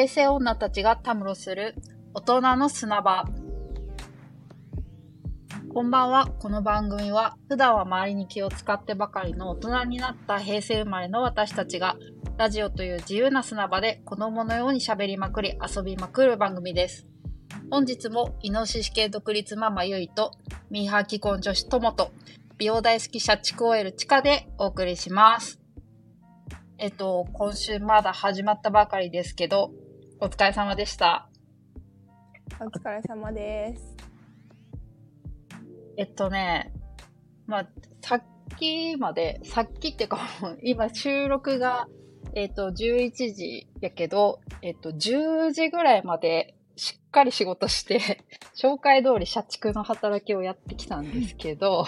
平成女たちがたむろする大人の砂場。こんばんは。この番組は普段は周りに気を使ってばかりの大人になった平成生まれの私たちがラジオという自由な砂場で子供のように喋りまくり遊びまくる番組です。本日もイノシシ系独立ママゆいとミーハー既婚女子ともと美容大好き社畜 OL チカでお送りします。えっと、今週まだ始まったばかりですけど、お疲れ様でした。お疲れ様です。えっとね、まあ、さっきまで、さっきっていうか、今収録が、えっと、11時やけど、えっと、10時ぐらいまでしっかり仕事して、紹介通り社畜の働きをやってきたんですけど、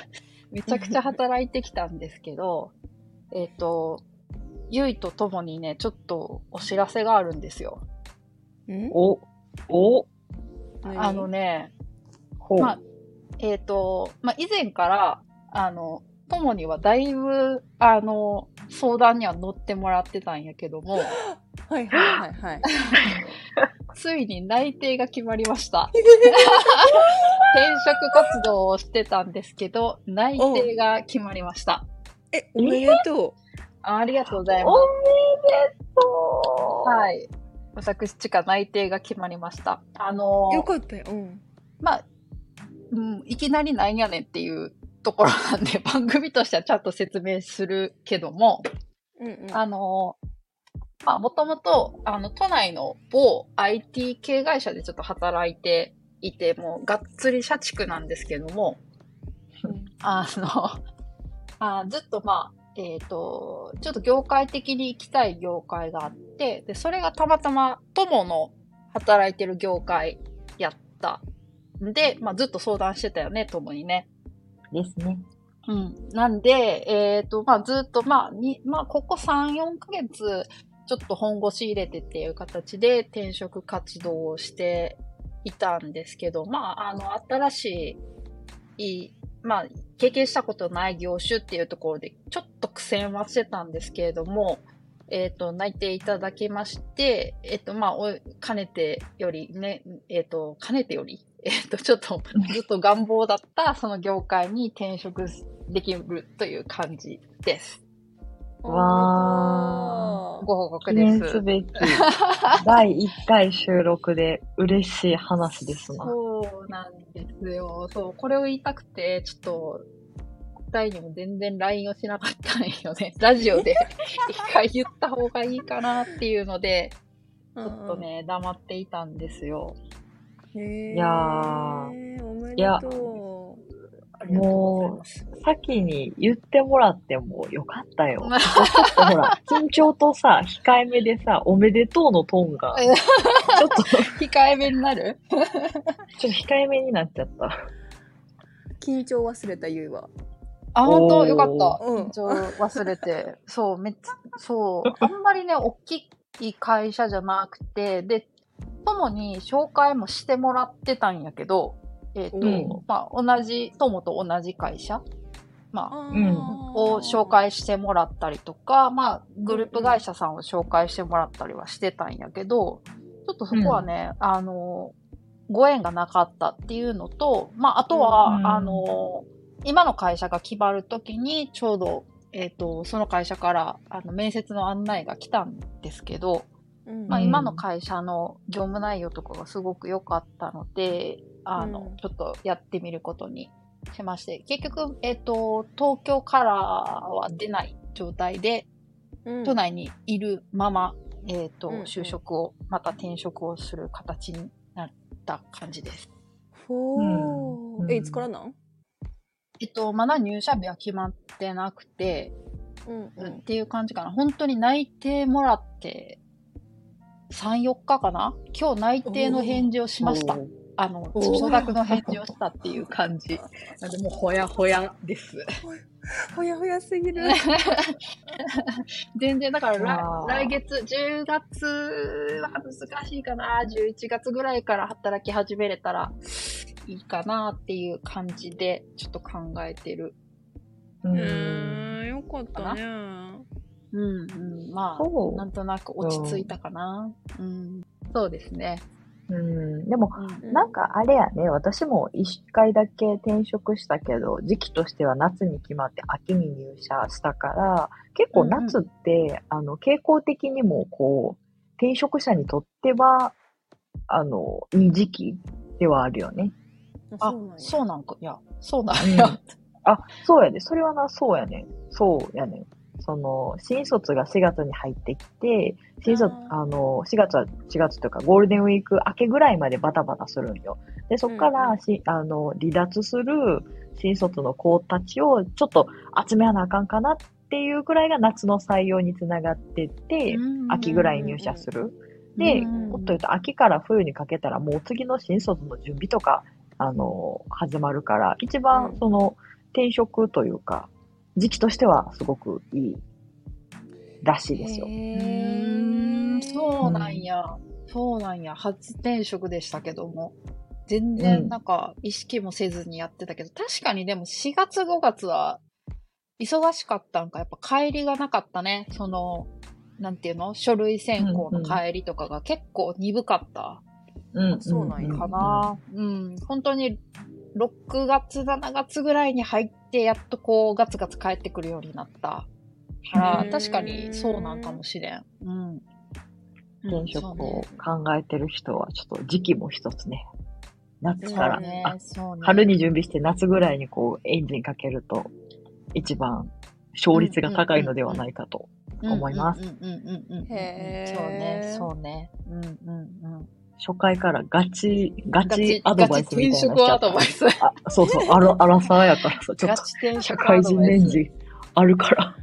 めちゃくちゃ働いてきたんですけど、えっと、ゆいとともにね、ちょっとお知らせがあるんですよ。ん？お、お、あのね、ほう。まあえっ、と、まあ、以前から、あの、ともにはだいぶ、あの、相談には乗ってもらってたんやけども、はいはいはいはい。ついに内定が決まりました。転職活動をしてたんですけど、内定が決まりました。え、おめでとあありがとうございおまめでとす。う。はい。私、ちか内定が決まりました。あのう。よかったよ。うん。まあ、うん、いきなりなんやねんっていうところなんで、番組としてはちゃんと説明するけども、うんうん。あの、まあ、もともと、あの、都内の某 IT 系会社でちょっと働いていて、もう、がっつり社畜なんですけども、あの、あずっとまあ、えっ、と、ちょっと業界的に行きたい業界があって、で、それがたまたま友の働いてる業界やった。んで、まあ、ずっと相談してたよね、友にね。ですね。うん。なんで、えっ、と、まあ、ずっと、まあ、に、まあ、ここ3、4ヶ月、ちょっと本腰入れてっていう形で転職活動をしていたんですけど、まあ、あの、新しいまあ、経験したことない業種っていうところで、ちょっと苦戦はしてたんですけれども、えっ、と、内定いただきまして、えっ、と、まあ、かねてよりね、えっ、と、かねてより、えっ、と、ちょっとずっと願望だったその業界に転職できるという感じです。わご報告記です。念すべき 第1回収録で嬉しい話ですな。そうなんですよ。そう、これを言いたくて、ちょっと、二人にも全然 LINE をしなかったんよね。ラジオで一回言った方がいいかなっていうので、ちょっとね、黙っていたんですよ。へーいやーおめいやでとありがとう。先に言ってもらってもよかったよ。ちょっとほら、緊張とさ、控えめでさ、おめでとうのトーンが、ちょっと、ち控えめになる？ょっと控えめになっちゃった。う。緊張忘れたゆいは。あ、本当？よかった。うん緊張忘れて。そう、めっちゃ、そう、あんまりね、大きい会社じゃなくて、で、友に紹介もしてもらってたんやけど、えっ、と、うん。まあ、同じ、友と同じ会社、まあ、うん。を紹介してもらったりとか、まあ、グループ会社さんを紹介してもらったりはしてたんやけど、ちょっとそこはね、あの、ご縁がなかったっていうのと、まあ、あとは、うんあの、今の会社が決まるときに、ちょうど、えっ、と、その会社から、あの、面接の案内が来たんですけど、うん。まあ、うん今の会社の業務内容とかがすごく良かったので、あの、うんちょっとやってみることにしまして、結局、えっ、と、東京からは出ない状態で、うん都内にいるまま、えっ、と、うんうん就職を、また転職をする形になった感じです。ほうんー。え、いつからなん？えっと、まだ入社日は決まってなくて、うんうん。っていう感じかな。本当に内定もらって、3、4日かな？今日内定の返事をしました。あの、おー承諾の返事をしたっていう感じ。なんでもうほやほやです。ほやほやすぎる。全然、だから来来月、10月は難しいかな。11月ぐらいから働き始めれたらいいかなっていう感じで、ちょっと考えてる。ううん。ーん、よかったね。うんうん。まあ、なんとなく落ち着いたかな。うん。そうですね。うん。でも、うんなんかあれやね、私も一回だけ転職したけど、時期としては夏に決まって秋に入社したから、結構夏って、あの、傾向的にもこう、転職者にとっては、あの、いい時期ではあるよね。あそうなん、やそうなんか。いや、そうなんうんや。あ、そうやで。それはな、そうやねん。そうやねん。その、新卒が4月に入ってきて、新卒、あの、4月は4月というか、ゴールデンウィーク明けぐらいまでバタバタするんよ。で、そこかうんらし、あの、離脱する新卒の子たちをちょっと集めやなあかんかなっていうぐらいが夏の採用につながってって、秋ぐらいに入社する。で、うんもっと言うと秋から冬にかけたらもう次の新卒の準備とか、あの、始まるから、一うん。番その転職というか、時期としてはすごくいいらしいですよ。うへそうなんや。そうなんや。初転職でしたけども。全う然んなんか意識もせずにやってたけど、確かにでも4月5月は忙しかったんか、やっぱ帰りがなかったね。その、なんていうの？書類選考の帰りとかが結構鈍かったうんそうなんやかな。うん。本当に6月、7月ぐらいに入って、やっとこうガツガツ帰ってくるようになった。からう、ん確かにそうなんかもしれん。うん。転職を考えてる人は、ちょっと時期も一つね。夏から、ねね。春に準備して夏ぐらいにこうエンジンかけると、一番勝率が高いのではないかと。思いますうんうんうんうんうんうん。へーそうね、そうね。うんうんうん。初回からガチ、ガチアドバイスみたいなガチ転職アドバイス。あ、そうそう、あら、あらさやからさ、ちょっガと社会人年次あるから。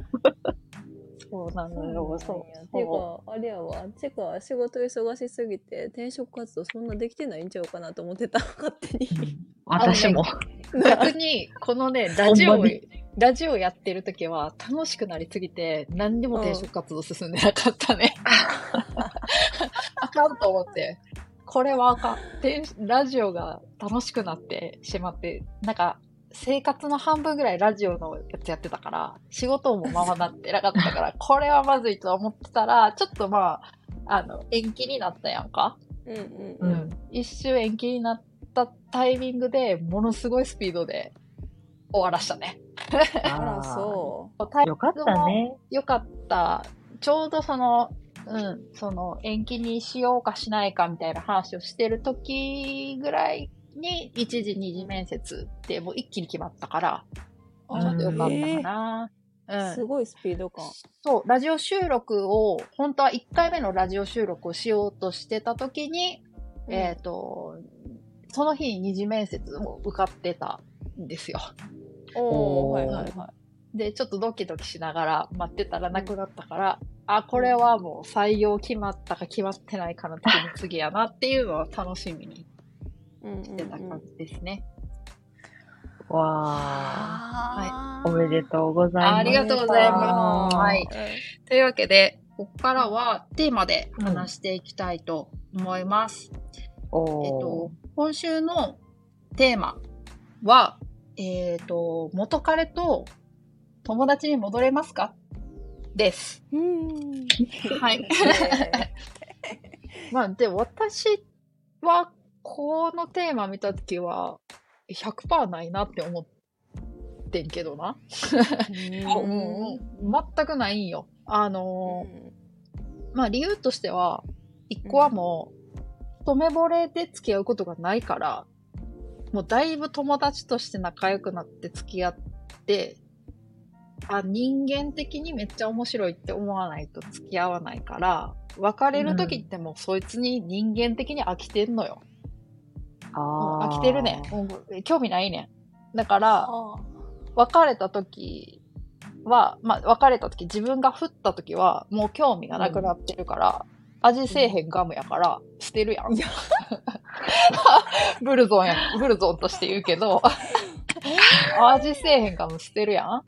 そうなのよ、そう。っていうか、あれやわ。てか、仕事忙しすぎて、転職活動そんなできてないんちゃうかなと思ってた、勝手に。私も。逆に、このね、ラジオラジオやってる時は楽しくなりすぎて、何にも転職活動進んでなかったね。あかんと思って。これはあかん。転ラジオが楽しくなってしまって、なんか、生活の半分ぐらいラジオのやつやってたから、仕事もままなってなかったから、これはまずいと思ってたら、ちょっとまあ、あの、延期になったやんか。うんうんううん。ん。一周延期になったタイミングでものすごいスピードで終わらしたね。あら、そう。よかったね。よかった。ちょうどその、うん、その延期にしようかしないかみたいな話をしてる時ぐらいに一時二次面接ってもう一気に決まったから、あちょっとよかったえかな。うん。すごいスピード感。そう、ラジオ収録を、本当は1回目のラジオ収録をしようとしてた時に、えっ、と、その日に二次面接も受かってたんですよ。おはいはいはい。で、ちょっとドキドキしながら待ってたらなくなったから、あ、これはもう採用決まったか決まってないかの時に次やなっていうのを楽しみにうんうんしてた感じですね。わあー。おめでとうございます。ありがとうございますはいというわけで、ここからはテーマで話していきたいと思います。おーえっと、今週のテーマは、えっと、元彼と友達に戻れますか？です。うん。はい。まあ、で、私は、このテーマ見たときは、100%ないなって思ってんけどな。うん 全くないんよ。あのーまあ理由としては、一個はもう、一目惚れで付き合うことがないから、もうだいぶ友達として仲良くなって付き合って、あ、人間的にめっちゃ面白いって思わないと付き合わないから、別れる時ってもうそいつに人間的に飽きてんのよ。もうあー飽きてるね興味ないねん。だから、あ別れた時は、まあ、別れた時、自分が振った時は、もう興味がなくなってるから、味せえへんガムやから、捨てるやん。ブルゾンや、ブルゾンとして言うけど、味せえへんガム捨てるやん。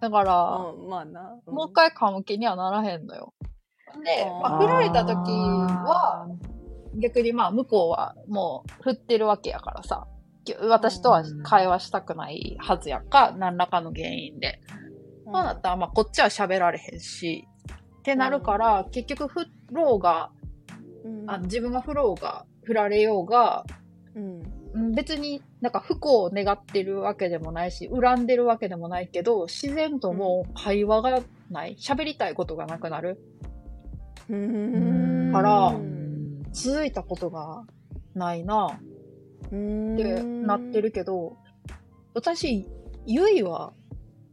だから、うん、まあな。もう一回噛む気にはならへんのよ。で、まあ、振られた時は、逆にまあ、向こうはもう振ってるわけやからさ、私とは会話したくないはずやんか、何らかの原因で。そうなったら、まあ、こっちは喋られへんし、ってなるから、結局振ろうが、うんあ自分が振ろうが、振られようが、うんうん別になんか不幸を願ってるわけでもないし、恨んでるわけでもないけど、自然ともう会話がない。喋りたいことがなくなる。うんからうん続いたことがないなうんってなってるけど、私、ゆいは、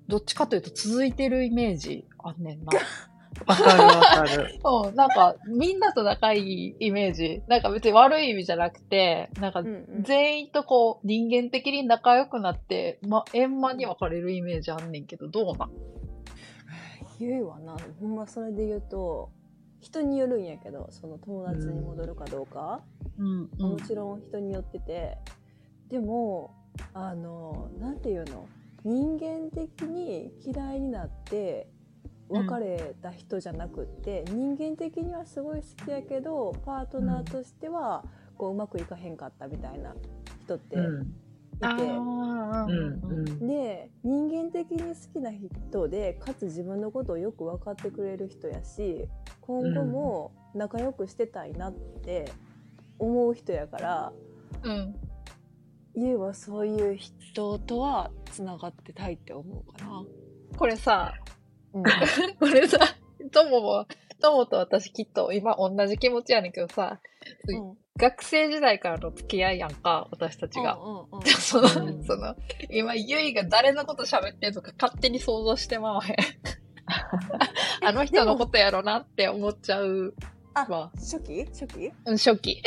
どっちかというと続いてるイメージあんねんな。わかるわかる。うん、なんか、みんなと仲いいイメージ。なんか別に悪い意味じゃなくて、なんか全員とこう、人間的に仲良くなって、ま、円満に別れるイメージあんねんけど、どうなん？ゆいはな。ほんまそれで言うと人によるんやけどその友達に戻るかどうか、うん、うもちろん人によってて。でもあのなんていうの？人間的に嫌いになって別れた人じゃなくって、人間的にはすごい好きやけどパートナーとしてはこううまくいかへんかったみたいな人っていて、うん。あーうん。うん。で人間的に好きな人でかつ自分のことをよく分かってくれる人やし今後も仲良くしてたいなって思う人やから、うん。ゆうはそういう人とはつながってたいって思うかな。これさ、うん。これさ、ともも、ともと私きっと今同じ気持ちやねんけどさ、うん。学生時代からの付き合いやんか、私たちが。うんうんうん。その、うん。その、今、ゆいが誰のこと喋ってんのか勝手に想像してまわへん。あの人のことやろなって思っちゃうあわ。初期？初期？うん初期。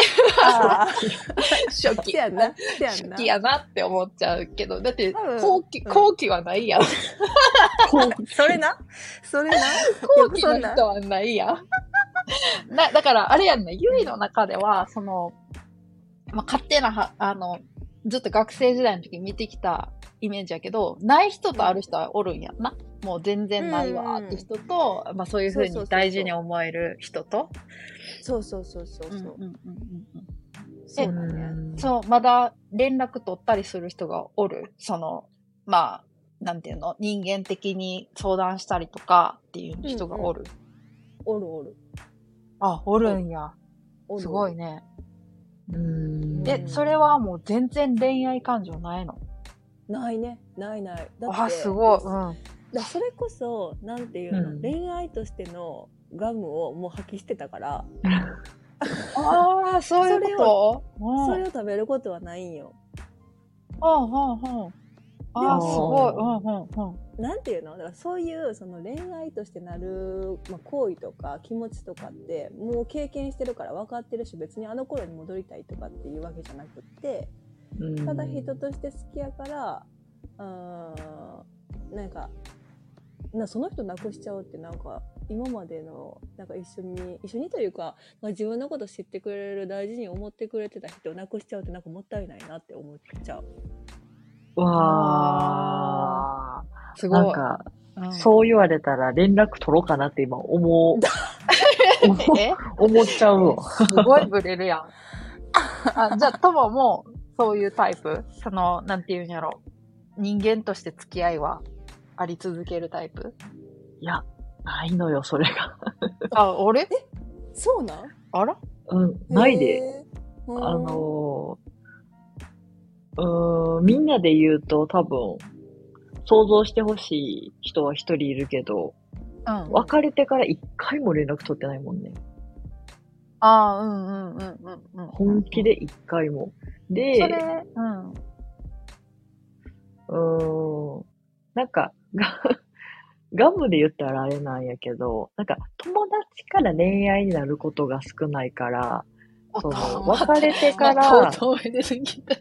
初期。せ やんな。初期やなって思っちゃうけど、だって、うん後期、うん。後期はないやん。それな？それな？後期の人はないやん。な、だから、あれやんね、ゆいの中では、その、まあ、勝手なは、あの、ずっと学生時代の時見てきたイメージやけど、ない人とある人はおるんやんな。もう全然ないわって人と、まあそういうふうそうそうそうそうに大事に思える人と。そうそうそうそうそう、うんうんうんうんそうだね、うんそう、まだ連絡取ったりする人がおる？その、まあ、なんていうの、人間的に相談したりとかっていう人がおる？おるおるあ、おるんや。すごいね。うん。え、それはもう全然恋愛感情ないの？ないねないないだってあ、すごい。うん。だそれこそなんていうの、うん恋愛としてのガムをもう吐き捨てたから、ああ、そういうこと？うん。それを食べることはないんようんうんうん。ああ、すごい。うんうんうん。なんていうの？だからそういうその恋愛としてなる、まあ、行為とか気持ちとかってもう経験してるから分かってるし別にあの頃に戻りたいとかっていうわけじゃなくってただ人として好きやからうーんなんかなその人なくしちゃうってなんか今までのなんか一緒に一緒にというか、まあ、自分のこと知ってくれる大事に思ってくれてた人をなくしちゃうってなんかもったいないなって思っちゃう。わー。すごい。なんか、うんそう言われたら連絡取ろうかなって今思う、思っちゃうわ。すごいブレるやん。あじゃあ、ともも、そういうタイプ？その、なんていうんやろ。人間として付き合いは？あり続けるタイプ？いや、ないのよ、それが。あ、俺？そうなん？あら？うん、ないで。あのー、うーん、みんなで言うと多分、想像してほしい人は一人いるけど、うん。別れてから一回も連絡取ってないもんね。ああ、うんうんうんうんうん。本気で一回も。で、それ、うん。うーん、なんか、ガ ガムで言ったらあれなんやけど、なんか友達から恋愛になることが少ないから、その、別れてから、乙女出てきた。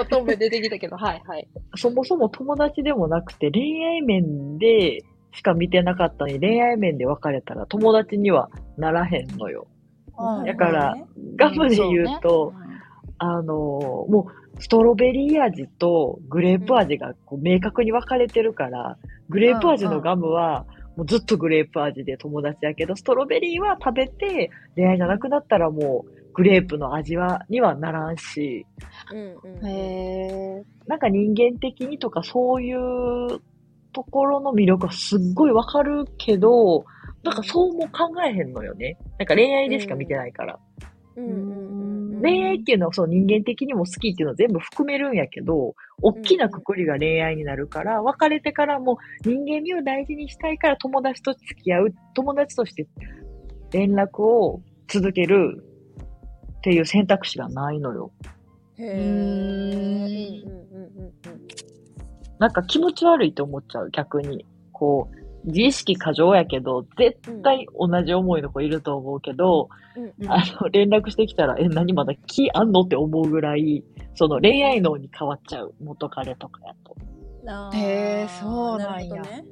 乙女出てきたけど、はいはい。そもそも友達でもなくて恋愛面でしか見てなかったのに恋愛面で別れたら友達にはならへんのよ。うんだからねガムで言うと、そうねあのーもうストロベリー味とグレープ味がこう明確に分かれてるから、グレープ味のガムはもうずっとグレープ味で友達やけど、ストロベリーは食べて恋愛じゃなくなったらもうグレープの味は、にはならんし、うんうん。なんか人間的にとかそういうところの魅力はすっごいわかるけど、なんかそうも考えへんのよね。なんか恋愛でしか見てないから。うんうんうん恋愛っていうのはその人間的にも好きっていうのは全部含めるんやけど、大きなくくりが恋愛になるから、別れてからも人間味を大事にしたいから友達と付き合う、友達として連絡を続けるっていう選択肢がないのよ。へーんうんうんうんなんか気持ち悪いと思っちゃう、逆に。こう、自意識過剰やけど、絶対同じ思いの子いると思うけど、うん。うん。あの、連絡してきたら、え、何まだ気あんのって思うぐらい、その恋愛脳に変わっちゃう、元彼とかやと。へーそうなんや。ね。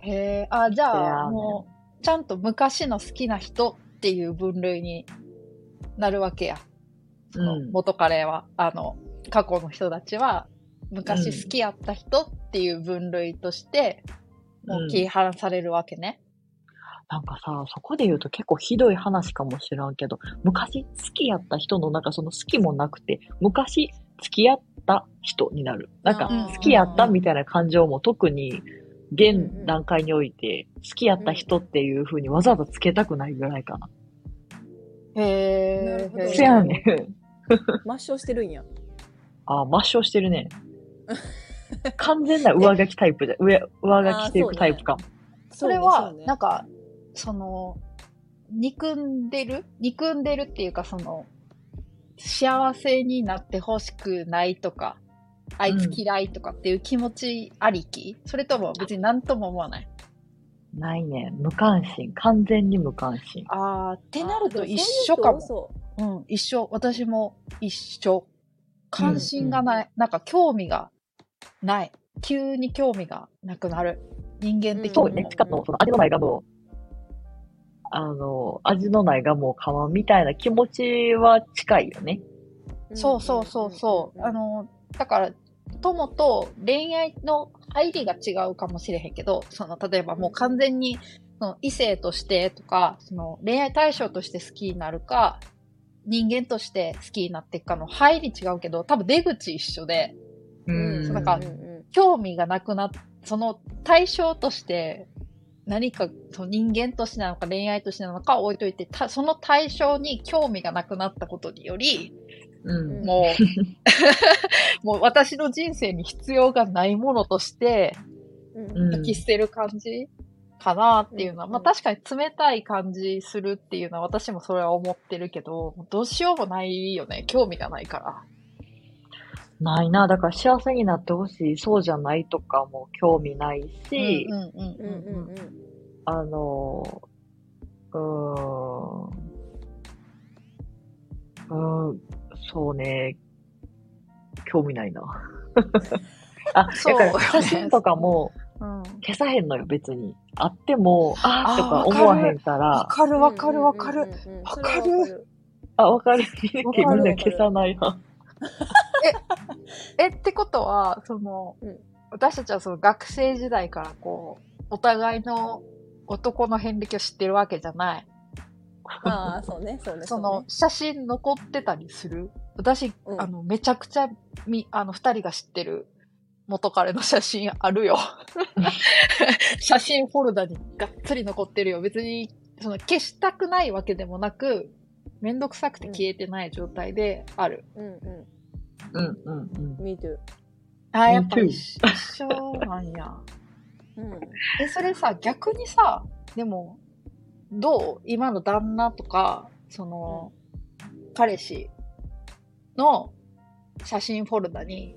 へえ、あ、じゃあ、ね。もう、ちゃんと昔の好きな人っていう分類になるわけや。そのうん。元彼は、あの、過去の人たちは、昔好きやった人っていう分類として、もう切り離されるわけね。なんかさ、そこで言うと結構ひどい話かもしらんけど、昔好きやった人のなんかその好きもなくて、昔付き合った人になる。なんかうん好きやったみたいな感情も特に現段階において好きやった人っていう風にわざわざつけたくないぐらいかな。へえなるほ。どせやねん。抹消してるんや。あ、抹消してるね。完全な上書きタイプで、上、上書きしていくタイプかも。それは、ねなんか、その、憎んでる？憎んでるっていうか、その、幸せになってほしくないとか、あいつ嫌いとかっていう気持ちありき、それとも別に何とも思わない？ないね。無関心。完全に無関心。あー、ってなると一緒緒かも。そうん、一緒。私も一緒。関心がない。なんか興味がない。急に興味がなくなる。人間的にも。そうね。しかも、その味のないガムを、あの、味のないガムを買わんみたいな気持ちは近いよね。そうそうそうそう。あ、の、だから、友と恋愛の入りが違うかもしれへんけど、その、例えばもう完全に、その異性としてとか、その恋愛対象として好きになるか、人間として好きになっていくかの入り違うけど、多分出口一緒で、うんなんか興味がなくなっ、その対象として、何かその人間としてなのか恋愛としてなのかは置いといて、たその対象に興味がなくなったことにより、うん。もう、もう私の人生に必要がないものとして、うんうん書き捨てる感じかなっていうのは、うんまあ確かに冷たい感じするっていうのは私もそれは思ってるけど、どうしようもないよね。興味がないから。ないな。だから幸せになってほしい、そうじゃないとかも興味ないし、あの、うーん、うーん、そうね、興味ないな。あ、そうだから写真とかもうん。消さへんのよ、別に。あっても、あとか思わへんかわら、わかるわかる。わかるわかるあ、わかる。わかるみんな消さないな。え、ってことは、その、うん私たちはその学生時代からこう、お互いの男の遍歴を知ってるわけじゃない。ああ、そうね、そうね。その、写真残ってたりする？私、うんあの、めちゃくちゃ、み、あの、二人が知ってる元彼の写真あるよ。写真フォルダにがっつり残ってるよ。別に、その、消したくないわけでもなく、めんどくさくて消えてない状態である。うんううんうんうんん。me too。あー、やっぱ一一緒なんや。うん。え、それさ、逆にさ、でも、どう？今の旦那とか、その、彼氏の写真フォルダに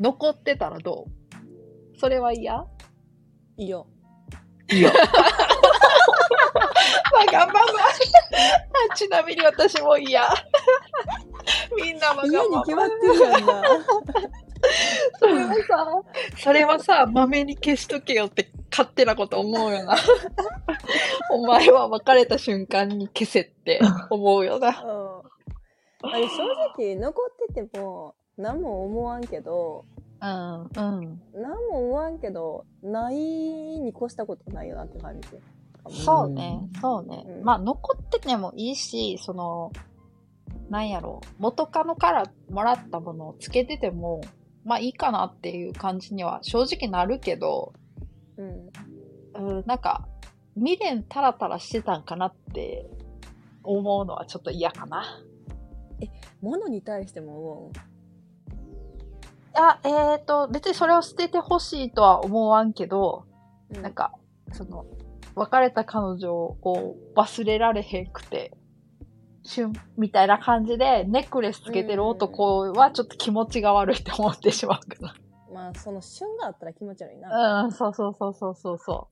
残ってたらどう？それは嫌？いいよ。い いよ。わがまま。ちなみに私も嫌。家。に決まってるやんな。それはさ、それはさ、まめに消しとけよって勝手なこと思うよな。お前は別れた瞬間に消せって思うよな。うん。あれ、正直、残ってても、何も思わんけど、うん、うん。何も思わんけど、ないに越したことないよなって感じ。そうね、そうね。うんまあ、残っててもいいし、その、なんやろう、元カノからもらったものをつけてても、まあいいかなっていう感じには正直なるけど、うん。うん、なんか、未練タラタラしてたんかなって思うのはちょっと嫌かな。物に対しても思あ、えっ、と、別にそれを捨ててほしいとは思わんけど、う。なんか、その、別れた彼女を忘れられへんくて、旬みたいな感じで、ネックレスつけてる男はちょっと気持ちが悪いって思ってしまうかまあ、その旬があったら気持ち悪いな。な。うん、そうそうそうそうそうそ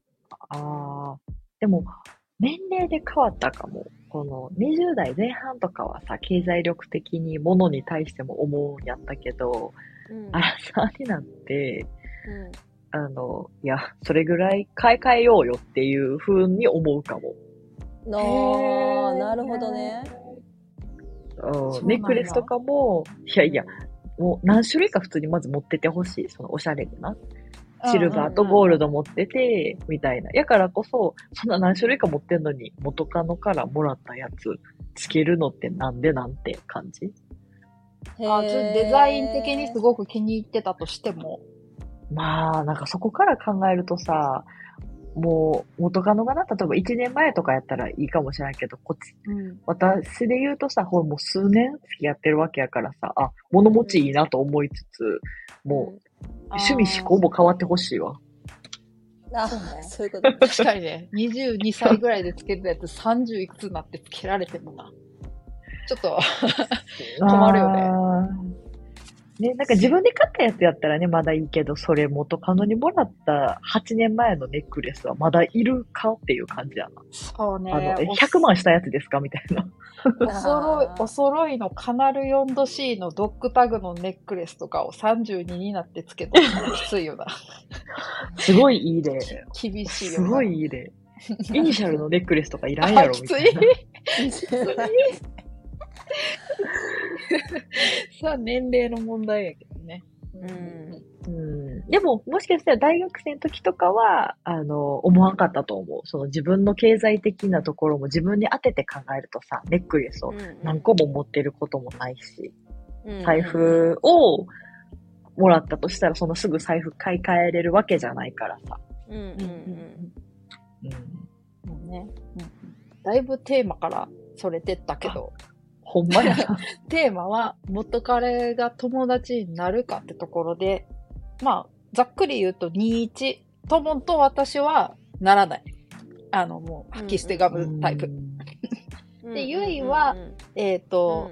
ああ。でも、年齢で変わったかも。この20代前半とかはさ、経済力的に物に対しても思うんやったけど、うん。アラサーになって、うんあの、いや、それぐらい買い替えようよっていう風に思うかも。ああ、なるほどね。ネックレスとかも、いやいや、もう何種類か普通にまず持っててほしい。そのおしゃれでな。う。シルバーとゴールド。ド持ってて、みたいな。やからこそ、そんな何種類か持ってんのに、元カノからもらったやつ、つけるのってなんでなんて感じ？あちょっとデザイン的にすごく気に入ってたとしても。まあ、なんかそこから考えるとさ、もう元カノがな、例えば1年前とかやったらいいかもしれないけど、こっち、うん。私で言うとさ、ほらもう数年付き合ってるわけやからさ、あ、物持ちいいなと思いつつ、もう趣味思考も変わってほしいわ。うん。あ、そうねそういうこと。確かにね、22歳ぐらいでつけてたやつ30いくつになってつけられてもな。ちょっと、困るよねね、なんか自分で買ったやつやったらね、まだいいけど、それ元カノにもらった8年前のネックレスはまだいるかっていう感じやな。そうね。あの、え100万したやつですかみたいな。お揃い、お揃いのカナル 4°C のドッグタグのネックレスとかを32になってつけたらきついよな。すごいいい例。厳しいよすな。ごいいい例。イニシャルのネックレスとかいらんやろ、あきついみたいな。さあ、年齢の問題やけどね。うんうん。でも、もしかしたら大学生の時とかは、あの、思わんかったと思う。その自分の経済的なところも自分に当てて考えるとさ、ネックレスを何個も持ってることもないし、財布をもらったとしたら、そのすぐ財布買い替えれるわけじゃないからさ。うんうんうんうん。もうね、うんだいぶテーマからそれてったけど、ほんまやな。テーマは元彼が友達になるかってところで、まあ、ざっくり言うと21、友と私はならない。あの、もう、吐き捨てガムタイプ。うん。でゆいはえっ、と、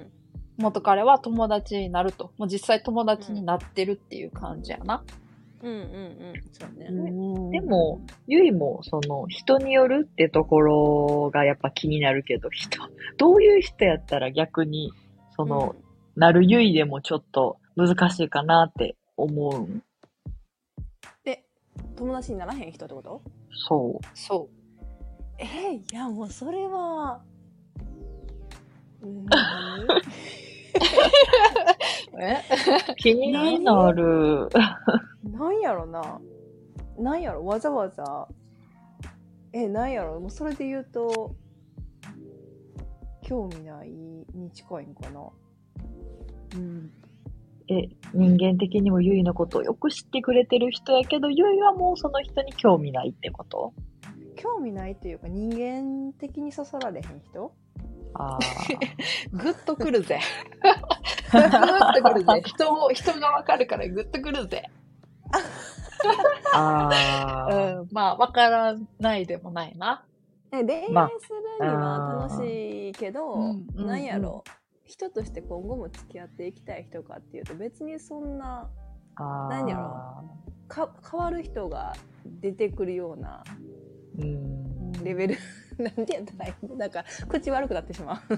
元彼は友達になると。もう実際友達になってるっていう感じやな。うんうんうん。そうね。でも、ゆいも、その、人によるってところがやっぱ気になるけど、人、どういう人やったら逆に、その、なるゆいでもちょっと難しいかなって思うん。で、友達にならへん人ってこと？そそえー、いやもうそれは、うん、う。えう。気になる。なんやろな。なんやろ？わざわざ。え、なんやろ？もうそれで言うと、興味ないに近いんかな。うん。え、人間的にもゆいのことをよく知ってくれてる人やけど、ゆいはもうその人に興味ないってこと？興味ないっていうか人間的にそそられへん人？あ グッとくるぜ。グッとくるぜ。人も、人がわかるからグッとくるぜ。あ。ああ。うん。まあ、わからないでもないな。え恋愛まあするには楽しいけど、うんうんなんやろ、人として今後も付き合っていきたい人かっていうと別にそんなあー何やろか変わる人が出てくるようなうん。レベル なんてやったらいいの？なんか口悪くなってしまう。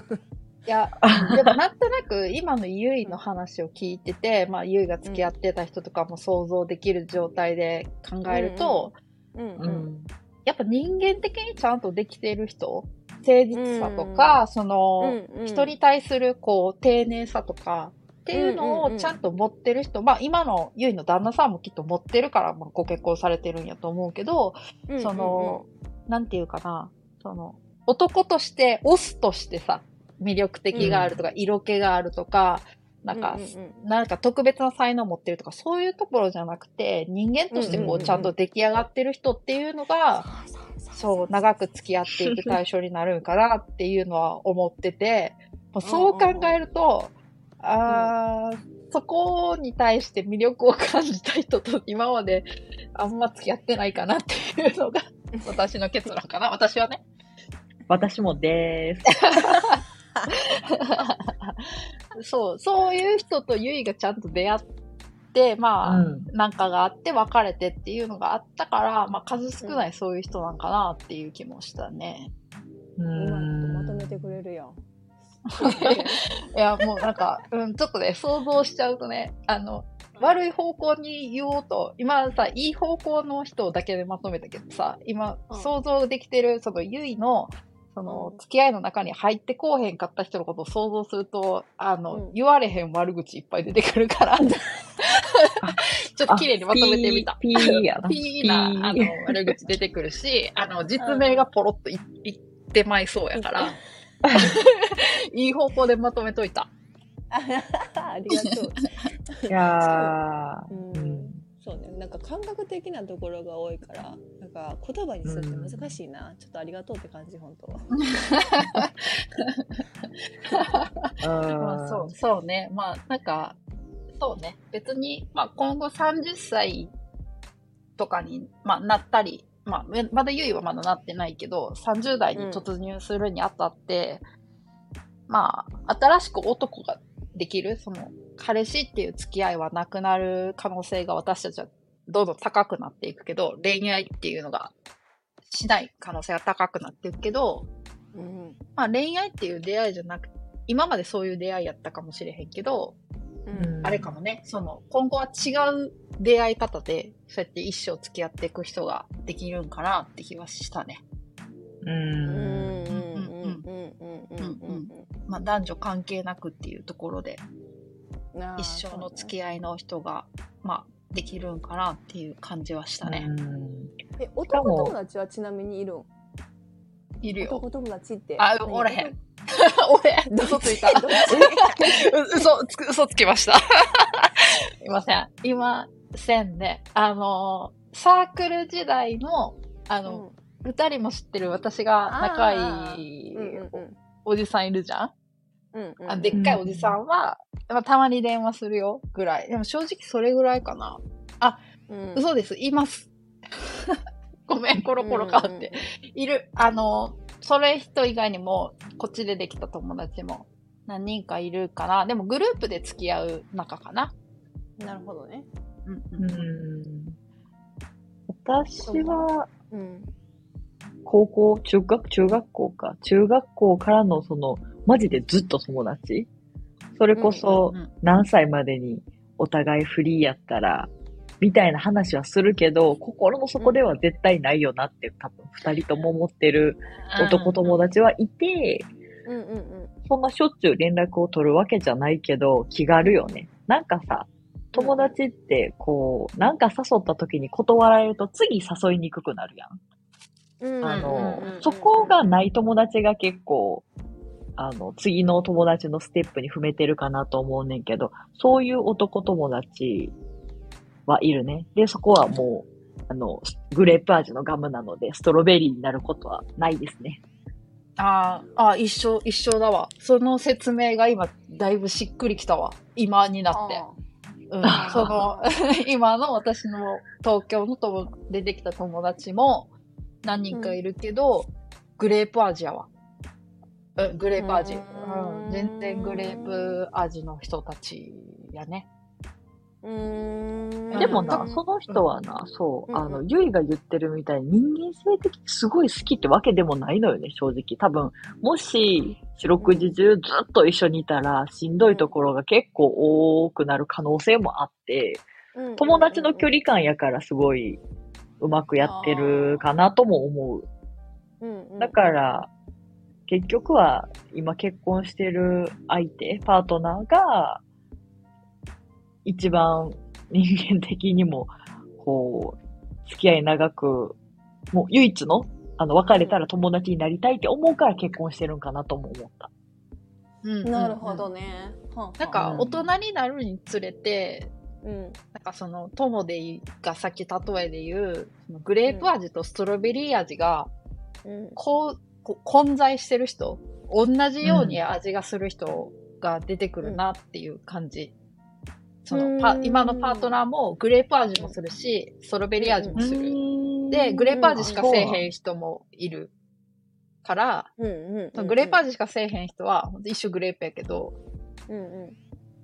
いや、でもなんとなく今のゆいの話を聞いてて、まあゆいが付き合ってた人とかも想像できる状態で考えると、うん。う。ん。やっぱ人間的にちゃんとできてる人、誠実さとか、その、人に対するこう丁寧さとかっていうのうんうんうんをちゃんと持ってる人、まあ今のゆいの旦那さんもきっと持ってるから、まあ、ご結婚されてるんやと思うけど、うん。その、なんていうかな、その、男として、オスとしてさ、魅力的があるとか、色気があるとか、なんか、なんか特別な才能を持ってるとか、そういうところじゃなくて、人間としてこう、ちゃんと出来上がってる人っていうのが、そう、長く付き合っていく対象になるんかなっていうのは思ってて、そう考えると、あー、そこに対して魅力を感じた人と今まであんま付き合ってないかなっていうのが 私の結論かな。私はね。私もでーす。そう、そういう人とゆいがちゃんと出会って、まあ、うんなんかがあって別れてっていうのがあったから、まあ数少ないそういう人なんかなっていう気もしたね。うんまとめてくれるやん。いや、もうなんか、うん、ちょっとね、想像しちゃうとね、あの、悪い方向に言おうと、今さ、いい方向の人だけでまとめたけどさ、今、うん想像できてる、その、ゆいの、そのう、ん付き合いの中に入ってこうへんかった人のことを想像すると、あの、うん。言われへん悪口いっぱい出てくるから、ちょっと綺麗にまとめてみた。ピーピーやな。ピーな、あの、悪口出てくるし、あの、実名がポロッとい言ってまいそうやから、いい方向でまとめといた。ありがとう。いやー、うん。うんそうね、なんか感覚的なところが多いから、なんか言葉にするって難しいな。ちょっとありがとうって感じ、本当。まあ、そう、そうね。まあ、なんか、そうね。別に、まあ、今後30歳とかに、まあ、なったり、まあ、めまだゆいはまだなってないけど、30代に突入するにあたって、まあ、新しく男ができる、その、彼氏っていう付き合いはなくなる可能性が私たちはどんどん高くなっていくけど、恋愛っていうのがしない可能性が高くなっていくけど、うん。まあ恋愛っていう出会いじゃなく今までそういう出会いやったかもしれへんけど、うん。あれかもね、その、今後は違う出会い方で、そうやって一生付き合っていく人ができるんかなって気はしたね。う。ん。うん。まあ男女関係なくっていうところで、うん。一生の付き合いの人が、まあ、できるんかなっていう感じはしたね。うんえ、男友達はちなみにいるん？いるよ。男友達って？あ、何？おれへん。俺、嘘ついた。どっちう嘘つく、嘘つきました。いません。今、せんね。あの、サークル時代の、あの、二、人も知ってる私が仲いいうんうんうんおじさんいるじゃん、うんうん。あでっかいおじさんは、まあ、たまに電話するよ、ぐらい。でも正直それぐらいかな。うん。嘘です、言います。ごめん、コロコロ変わって。いる。あの、それ人以外にも、こっちでできた友達も何人かいるかな。でもグループで付き合う仲かな。うん。なるほどね。うんううんん私は、うん。高校、中学、中学校か。中学校からのその、マジでずっと友達？それこそ何歳までにお互いフリーやったら、みたいな話はするけど、心の底では絶対ないよなって多分二人とも思ってる男友達はいて、うんうんうん。そんなしょっちゅう連絡を取るわけじゃないけど、気軽よね。なんかさ、友達ってこう、なんか誘った時に断られると次誘いにくくなるやん。うんあのそこがない友達が結構、あの、次の友達のステップに踏めてるかなと思うねんけど、そういう男友達はいるね。で、そこはもう、あの、グレープ味のガムなので、ストロベリーになることはないですね。あーあー、一緒、一緒だわ。その説明が今、だいぶしっくりきたわ。今になって。うんその、今の私の東京の友出てきた友達も何人かいるけど、グレープ味やわ。うん、グレープ味。ううんん、全然グレープ味の人たちやね。うーん。でもな、うんその人はな、そう、うんあの、ゆいが言ってるみたいに人間性的にすごい好きってわけでもないのよね、正直。多分、もし、四六時中ずっと一緒にいたら、しんどいところが結構多くなる可能性もあって、うん友達の距離感やからすごい、うまくやってるかなとも思う。うんうんだから、結局は、今結婚してる相手、パートナーが、一番人間的にも、こう、付き合い長く、もう唯一の、あの、別れたら友達になりたいって思うから結婚してるんかなとも思った。うんなるほど。ね。なんか、大人になるにつれて、うん。なんかその、友でいがさっき例えで言う、そのグレープ味とストロベリー味が、うん。こう、混在してる人、同じように味がする人が出てくるなっていう感じ。そのパうん今のパートナーもグレープ味もするし、ストロベリー味もする。で、でグレープ味しかせえへん人もいるから、うんうんグレープ味しかせえへん人は、一種グレープやけど、うんう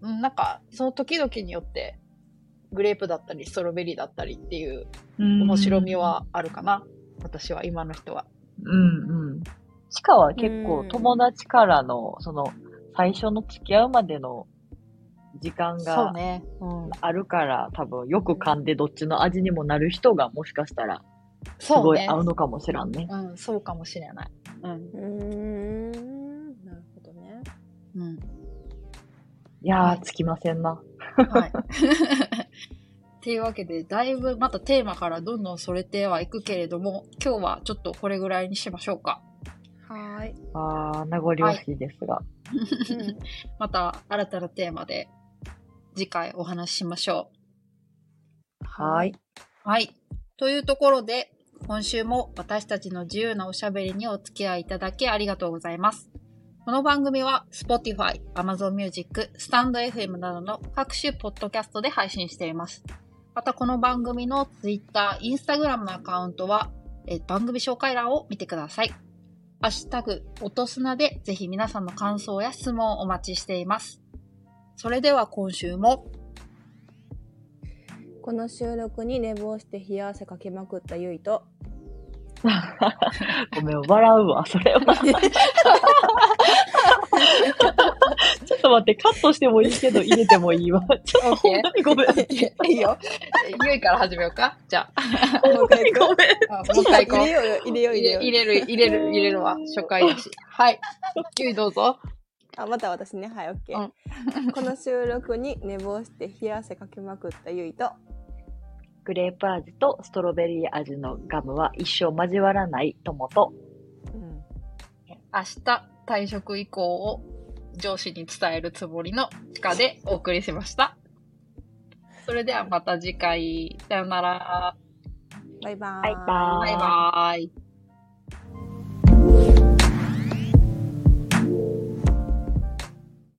ん。うん、なんか、その時々によって、グレープだったり、ストロベリーだったりっていう面白みはあるかな。私は、今の人は。うんうん。チカは結構うん友達からの、その、最初の付き合うまでの時間がね。うん。あるから、多分よく噛んでどっちの味にもなる人がもしかしたらすそうねごい合。うのかもしらんね。うん、そうかもしれない。うん。うーん。なるほどね。うん。いやはいー、つきませんな。はい。っていうわけで、だいぶまたテーマからどんどんそれてはいくけれども、今日はちょっとこれぐらいにしましょうか。はーい。あー、名残惜しいですが。うんまた新たなテーマで次回お話ししましょはーい。う。はい。というところで、今週も私たちの自由なおしゃべりにお付き合いいただきありがとうございます。この番組は Spotify、Amazon Music、StandFM などの各種ポッドキャストで配信しています。またこの番組の Twitter、Instagram のアカウントは、えー番組紹介欄を見てください。ハッシュタグ、音砂でぜひ皆さんの感想や質問をお待ちしています。それでは今週も、この収録に寝坊して冷や汗かけまくったゆいと、ごめん、笑うわ、それは。ちょっと待って、カットしてもいいけど、入れてもいいわ。ちょっと、ほんまにごめん。いいよ。ゆいから始めようか。じゃあ、もう一回行こごめん。あ もう一回行こう入れ。ようよ、入れよう、入れよう。入れる、入れる、入れるわ。初回だし。はい。ゆいどうぞ。あ、また私ね。はい、オッケー。この収録に寝坊して冷や汗かけまくったゆいと、グレープ味とストロベリー味のガムは一生交わらない友と、うん、明日、退職以降を上司に伝えるつもりの地下でお送りしました。それではまた次回。さよなら。バイバーイ。バイバーイバイバーイ。